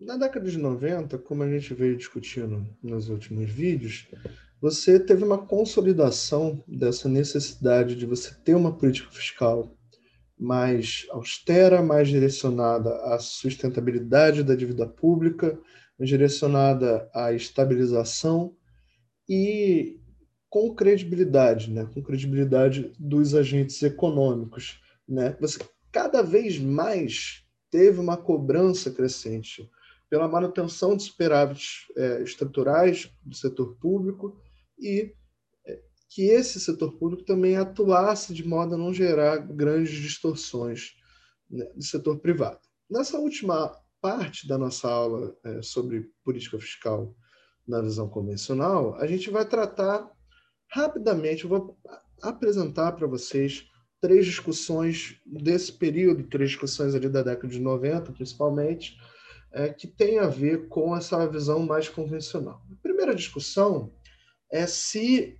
na década de 90, como a gente veio discutindo nos últimos vídeos, você teve uma consolidação dessa necessidade de você ter uma política fiscal mais austera, mais direcionada à sustentabilidade da dívida pública, direcionada à estabilização e com credibilidade, né? com credibilidade dos agentes econômicos. Né? Você cada vez mais teve uma cobrança crescente pela manutenção de superávites é, estruturais do setor público e é, que esse setor público também atuasse de modo a não gerar grandes distorções né, do setor privado. Nessa última parte da nossa aula é, sobre política fiscal na visão convencional, a gente vai tratar rapidamente, eu vou apresentar para vocês três discussões desse período, três discussões ali da década de 90, principalmente, é, que tem a ver com essa visão mais convencional. A primeira discussão é se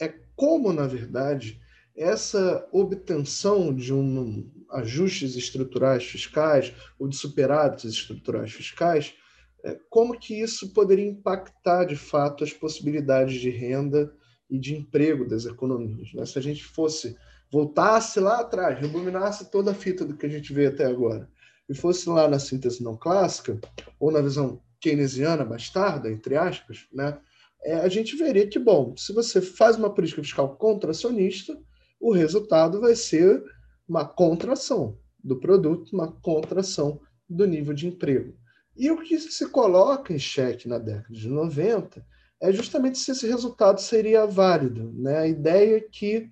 é como, na verdade, essa obtenção de um ajustes estruturais fiscais ou de superávites estruturais fiscais, é, como que isso poderia impactar de fato as possibilidades de renda e de emprego das economias. Né? Se a gente fosse voltasse lá atrás, rebominasse toda a fita do que a gente vê até agora e fosse lá na síntese não clássica, ou na visão keynesiana bastarda, entre aspas, né, é, a gente veria que, bom, se você faz uma política fiscal contracionista, o resultado vai ser uma contração do produto, uma contração do nível de emprego. E o que se coloca em xeque na década de 90 é justamente se esse resultado seria válido. Né? A ideia que,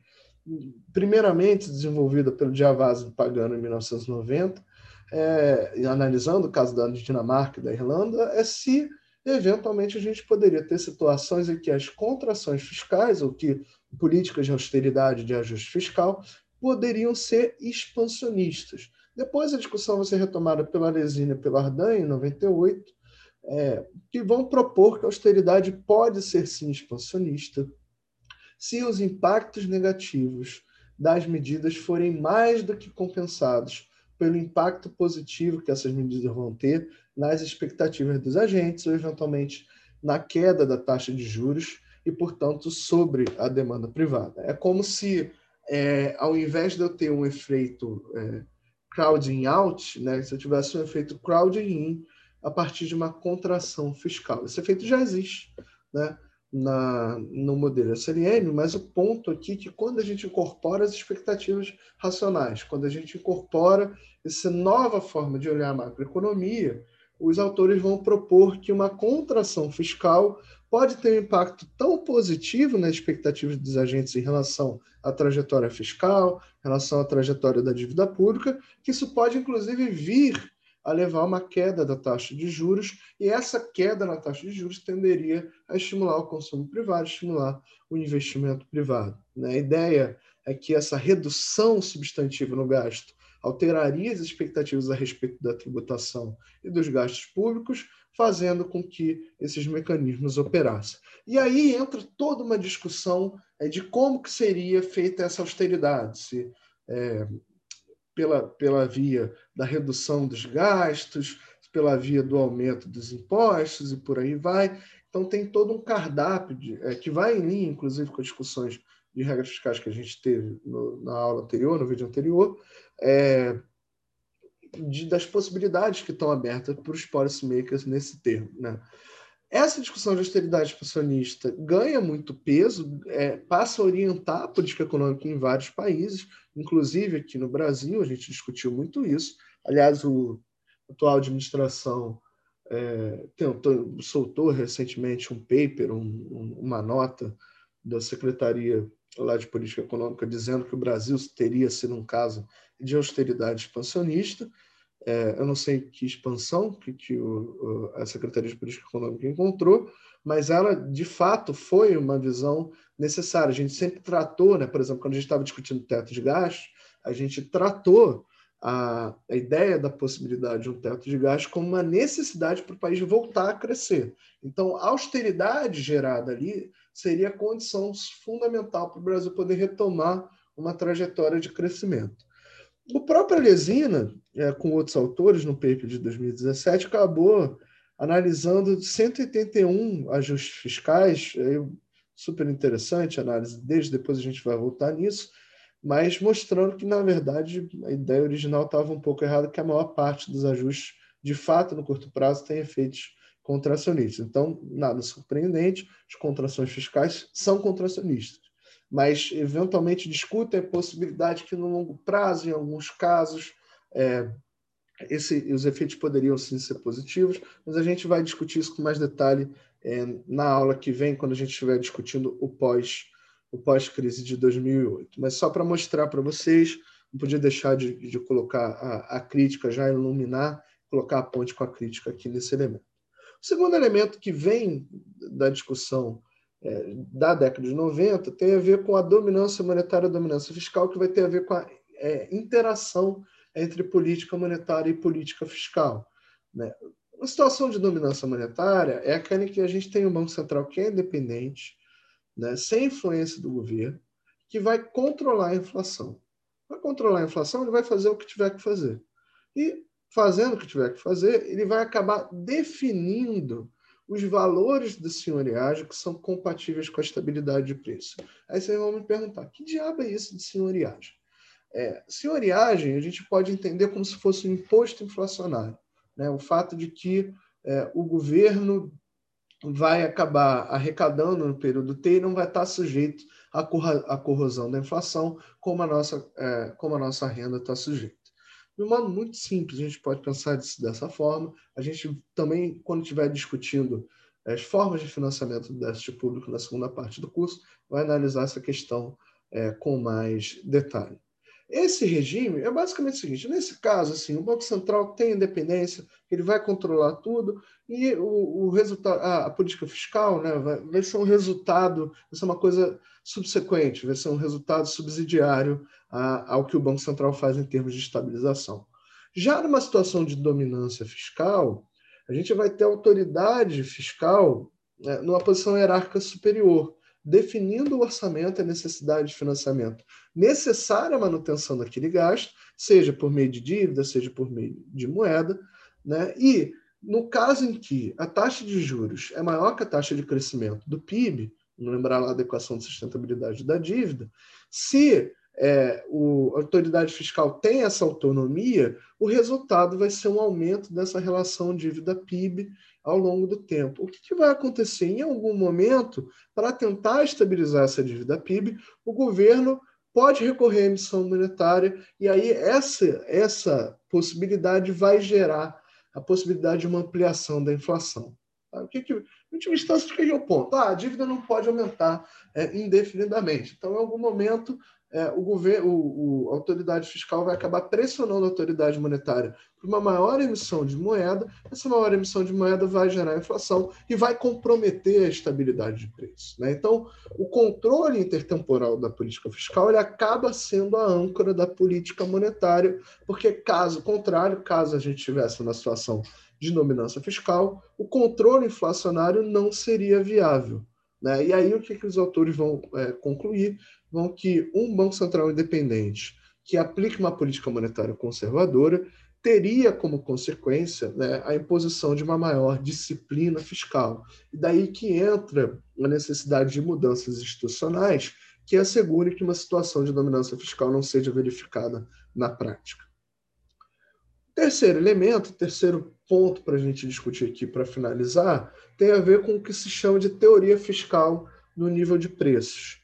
primeiramente desenvolvida pelo Giavazzi Pagano em 1990, é, analisando o caso da Dinamarca e da Irlanda, é se eventualmente a gente poderia ter situações em que as contrações fiscais, ou que políticas de austeridade, de ajuste fiscal, poderiam ser expansionistas. Depois a discussão vai ser retomada pela Resina e pela Ardan, em 98, é, que vão propor que a austeridade pode ser sim expansionista se os impactos negativos das medidas forem mais do que compensados pelo impacto positivo que essas medidas vão ter nas expectativas dos agentes, ou eventualmente na queda da taxa de juros e, portanto, sobre a demanda privada. É como se, é, ao invés de eu ter um efeito é, crowding out, né, se eu tivesse um efeito crowding in a partir de uma contração fiscal. Esse efeito já existe né, na, no modelo SLM, mas o ponto aqui é que quando a gente incorpora as expectativas racionais, quando a gente incorpora essa nova forma de olhar a macroeconomia, os autores vão propor que uma contração fiscal pode ter um impacto tão positivo nas expectativas dos agentes em relação à trajetória fiscal, em relação à trajetória da dívida pública, que isso pode, inclusive, vir a levar uma queda da taxa de juros, e essa queda na taxa de juros tenderia a estimular o consumo privado, estimular o investimento privado. Né? A ideia é que essa redução substantiva no gasto alteraria as expectativas a respeito da tributação e dos gastos públicos, fazendo com que esses mecanismos operassem. E aí entra toda uma discussão é, de como que seria feita essa austeridade, se é, pela, pela via da redução dos gastos, pela via do aumento dos impostos e por aí vai. Então tem todo um cardápio de, é, que vai em linha, inclusive, com as discussões de regras fiscais que a gente teve no, na aula anterior, no vídeo anterior, é, de, das possibilidades que estão abertas para os policymakers nesse termo. Né? Essa discussão de austeridade expansionista ganha muito peso, é, passa a orientar a política econômica em vários países, inclusive aqui no Brasil, a gente discutiu muito isso. Aliás, o atual administração é, tentou, soltou recentemente um paper, um, uma nota da Secretaria lá de Política Econômica dizendo que o Brasil teria sido um caso de austeridade expansionista. É, eu não sei que expansão que, que o, a Secretaria de Política Econômica encontrou, mas ela, de fato, foi uma visão necessária. A gente sempre tratou, né, por exemplo, quando a gente estava discutindo teto de gastos, a gente tratou a, a ideia da possibilidade de um teto de gastos como uma necessidade para o país voltar a crescer. Então, a austeridade gerada ali seria a condição fundamental para o Brasil poder retomar uma trajetória de crescimento. O próprio Lesina, é, com outros autores, no paper de 2017, acabou analisando 181 ajustes fiscais, é, super interessante a análise deles, depois a gente vai voltar nisso, mas mostrando que, na verdade, a ideia original estava um pouco errada, que a maior parte dos ajustes, de fato, no curto prazo, tem efeitos contracionistas. Então, nada surpreendente, as contrações fiscais são contracionistas, mas eventualmente discutem a possibilidade que, no longo prazo, em alguns casos, é, esse, os efeitos poderiam sim ser positivos, mas a gente vai discutir isso com mais detalhe é, na aula que vem, quando a gente estiver discutindo o pós o pós-crise de 2008. Mas só para mostrar para vocês, não podia deixar de, de colocar a, a, crítica, já iluminar, colocar a ponte com a crítica aqui nesse elemento. O segundo elemento que vem da discussão da década de 90 tem a ver com a dominância monetária e a dominância fiscal, que vai ter a ver com a é, interação entre política monetária e política fiscal. Né? Uma situação de dominância monetária é aquela em que a gente tem um Banco Central que é independente, né, sem influência do governo, que vai controlar a inflação. Para controlar a inflação, ele vai fazer o que tiver que fazer. E, fazendo o que tiver que fazer, ele vai acabar definindo os valores da senhoriagem que são compatíveis com a estabilidade de preço. Aí vocês vão me perguntar, que diabo é isso de senhoriagem? É, senhoriagem a gente pode entender como se fosse um imposto inflacionário. Né? O fato de que é, o governo vai acabar arrecadando no período T e não vai estar sujeito à, corrosão da inflação, como a nossa, é, como a nossa renda está sujeita. De um modo muito simples, a gente pode pensar dessa forma. A gente também, quando estiver discutindo as formas de financiamento do déficit público na segunda parte do curso, vai analisar essa questão é, com mais detalhe. Esse regime é basicamente o seguinte: nesse caso, assim, o Banco Central tem independência, ele vai controlar tudo, e o, o resultado, a, a, política fiscal né, vai, vai, ser um resultado, vai ser uma coisa subsequente, vai ser um resultado subsidiário ao que o Banco Central faz em termos de estabilização. Já numa situação de dominância fiscal, a gente vai ter autoridade fiscal né, numa posição hierárquica superior definindo o orçamento e a necessidade de financiamento necessária à manutenção daquele gasto, seja por meio de dívida, seja por meio de moeda, né? E no caso em que a taxa de juros é maior que a taxa de crescimento do PIB, não lembrar lá da equação de sustentabilidade da dívida, se é, o, a autoridade fiscal tem essa autonomia, o resultado vai ser um aumento dessa relação dívida-PIB ao longo do tempo. O que, que vai acontecer? Em algum momento, para tentar estabilizar essa dívida PIB, o governo pode recorrer à emissão monetária e aí essa, essa possibilidade vai gerar a possibilidade de uma ampliação da inflação. Tá? O que que, em última instância, que é o ponto? Ah, a dívida não pode aumentar é, indefinidamente. Então, em algum momento, é, o governo, o, o, a autoridade fiscal vai acabar pressionando a autoridade monetária por uma maior emissão de moeda. Essa maior emissão de moeda vai gerar inflação e vai comprometer a estabilidade de preço. Né? Então, o controle intertemporal da política fiscal ele acaba sendo a âncora da política monetária, porque caso contrário, caso a gente estivesse numa situação de dominância fiscal, o controle inflacionário não seria viável. Né? E aí o que, que os autores vão é, concluir? Vão que um Banco Central independente que aplique uma política monetária conservadora teria como consequência né, a imposição de uma maior disciplina fiscal. E daí que entra a necessidade de mudanças institucionais que assegure que uma situação de dominância fiscal não seja verificada na prática. Terceiro elemento, terceiro ponto para a gente discutir aqui para finalizar, tem a ver com o que se chama de teoria fiscal no nível de preços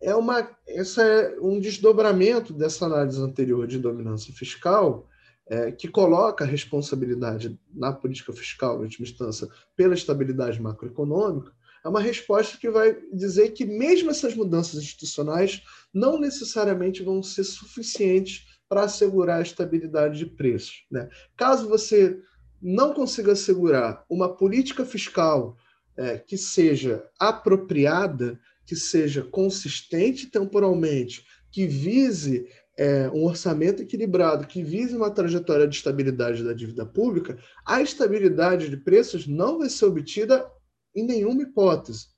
é uma essa é um desdobramento dessa análise anterior de dominância fiscal é, que coloca a responsabilidade na política fiscal, em última instância, pela estabilidade macroeconômica, é uma resposta que vai dizer que mesmo essas mudanças institucionais não necessariamente vão ser suficientes para assegurar a estabilidade de preços. Né? Caso você não consiga assegurar uma política fiscal é, que seja apropriada, que seja consistente temporalmente, que vise é, um orçamento equilibrado, que vise uma trajetória de estabilidade da dívida pública, a estabilidade de preços não vai ser obtida em nenhuma hipótese.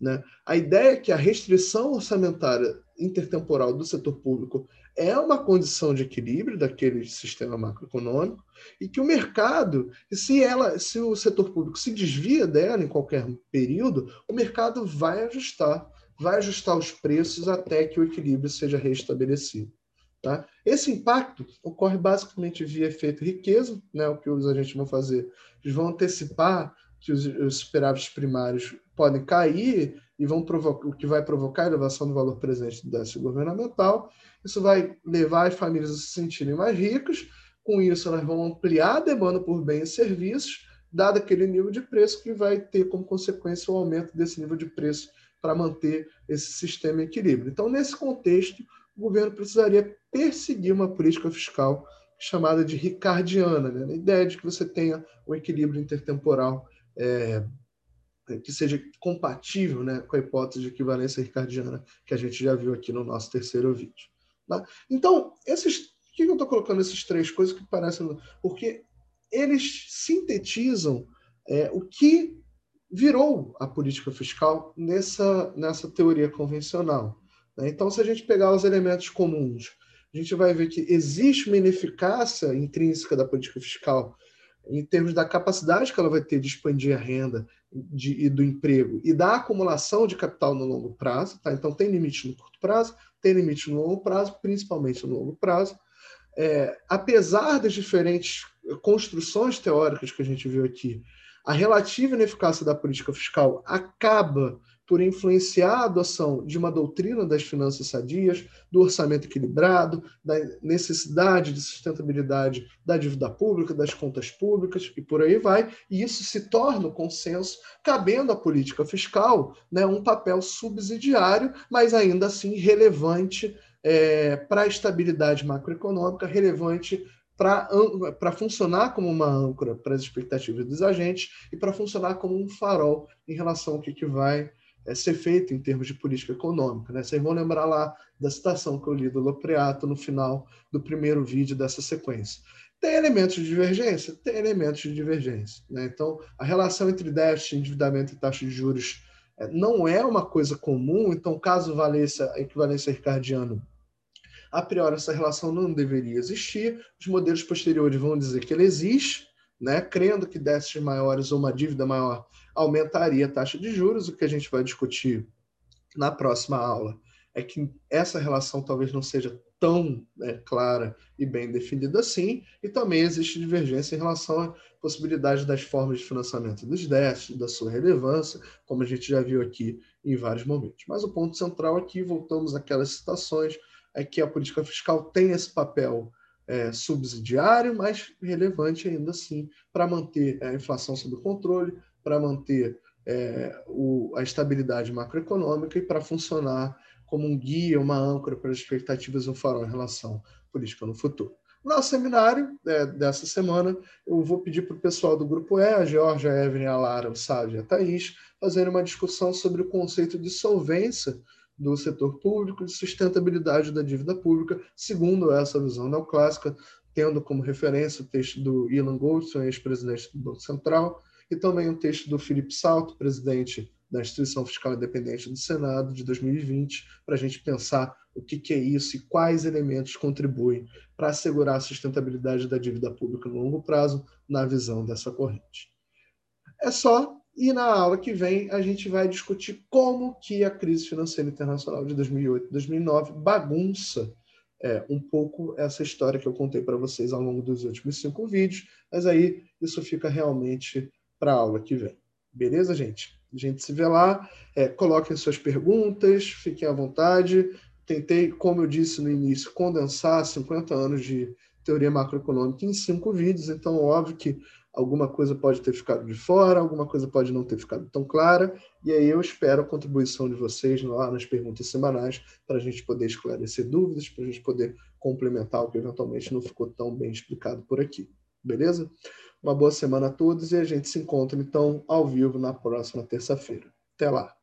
Né? A ideia é que a restrição orçamentária intertemporal do setor público é uma condição de equilíbrio daquele sistema macroeconômico e que o mercado, se ela, se o setor público se desvia dela em qualquer período, o mercado vai ajustar, vai ajustar os preços até que o equilíbrio seja restabelecido. Tá? Esse impacto ocorre basicamente via efeito riqueza, né? o que os agentes vão fazer? Eles vão antecipar que os, os superávites primários podem cair e vão provocar, o que vai provocar a elevação do valor presente do déficit governamental. Isso vai levar as famílias a se sentirem mais ricas. Com isso, elas vão ampliar a demanda por bens e serviços, dado aquele nível de preço que vai ter como consequência o aumento desse nível de preço para manter esse sistema em equilíbrio. Então, nesse contexto, o governo precisaria perseguir uma política fiscal chamada de ricardiana, né? a ideia de que você tenha um equilíbrio intertemporal é, que seja compatível né, com a hipótese de equivalência ricardiana que a gente já viu aqui no nosso terceiro vídeo. Tá? Então, esses, por que eu estou colocando essas três coisas que parecem... Porque eles sintetizam é, o que virou a política fiscal nessa, nessa teoria convencional. Né? Então, se a gente pegar os elementos comuns, a gente vai ver que existe uma ineficácia intrínseca da política fiscal em termos da capacidade que ela vai ter de expandir a renda de, e do emprego e da acumulação de capital no longo prazo. Tá? Então, tem limite no curto prazo, tem limite no longo prazo, principalmente no longo prazo. É, apesar das diferentes construções teóricas que a gente viu aqui, a relativa ineficácia da política fiscal acaba por influenciar a adoção de uma doutrina das finanças sadias, do orçamento equilibrado, da necessidade de sustentabilidade da dívida pública, das contas públicas e por aí vai. E isso se torna o consenso, cabendo à política fiscal né, um papel subsidiário, mas ainda assim relevante é, para a estabilidade macroeconômica, relevante para funcionar como uma âncora para as expectativas dos agentes e para funcionar como um farol em relação ao que, que vai é, ser feito em termos de política econômica. Né? Vocês vão lembrar lá da citação que eu li do Lopreato no final do primeiro vídeo dessa sequência. Tem elementos de divergência? Tem elementos de divergência. Né? Então, a relação entre déficit, endividamento e taxa de juros é, não é uma coisa comum, então, caso valesse a equivalência ricardiana, a priori essa relação não deveria existir. Os modelos posteriores vão dizer que ele existe, né? crendo que déficits maiores ou uma dívida maior aumentaria a taxa de juros. O que a gente vai discutir na próxima aula é que essa relação talvez não seja tão né, clara e bem definida assim, e também existe divergência em relação à possibilidade das formas de financiamento dos déficits, da sua relevância, como a gente já viu aqui em vários momentos. Mas o ponto central aqui, voltamos àquelas citações, é que a política fiscal tem esse papel é, subsidiário, mas relevante ainda assim para manter a inflação sob controle, para manter é, o, a estabilidade macroeconômica e para funcionar como um guia, uma âncora para as expectativas do farol em relação à política no futuro. No seminário é, dessa semana, eu vou pedir para o pessoal do grupo E, a Georgia, a Evelyn, a Lara, o Sávio e a Thaís, fazerem uma discussão sobre o conceito de solvência do setor público, de sustentabilidade da dívida pública, segundo essa visão neoclássica, tendo como referência o texto do Ilan Goldstein, ex-presidente do Banco Central, e também um texto do Felipe Salto, presidente da Instituição Fiscal Independente do Senado, de 2020, para a gente pensar o que, que é isso e quais elementos contribuem para assegurar a sustentabilidade da dívida pública no longo prazo, na visão dessa corrente. É só, e na aula que vem a gente vai discutir como que a crise financeira internacional de 2008 2009 bagunça é, um pouco essa história que eu contei para vocês ao longo dos últimos cinco vídeos, mas aí isso fica realmente para a aula que vem. Beleza, gente? A gente se vê lá. É, coloquem suas perguntas, fiquem à vontade. Tentei, como eu disse no início, condensar 50 anos de teoria macroeconômica em cinco vídeos, então óbvio que alguma coisa pode ter ficado de fora, alguma coisa pode não ter ficado tão clara, e aí eu espero a contribuição de vocês lá nas perguntas semanais para a gente poder esclarecer dúvidas, para a gente poder complementar o que eventualmente não ficou tão bem explicado por aqui. Beleza? Uma boa semana a todos e a gente se encontra então ao vivo na próxima terça-feira. Até lá!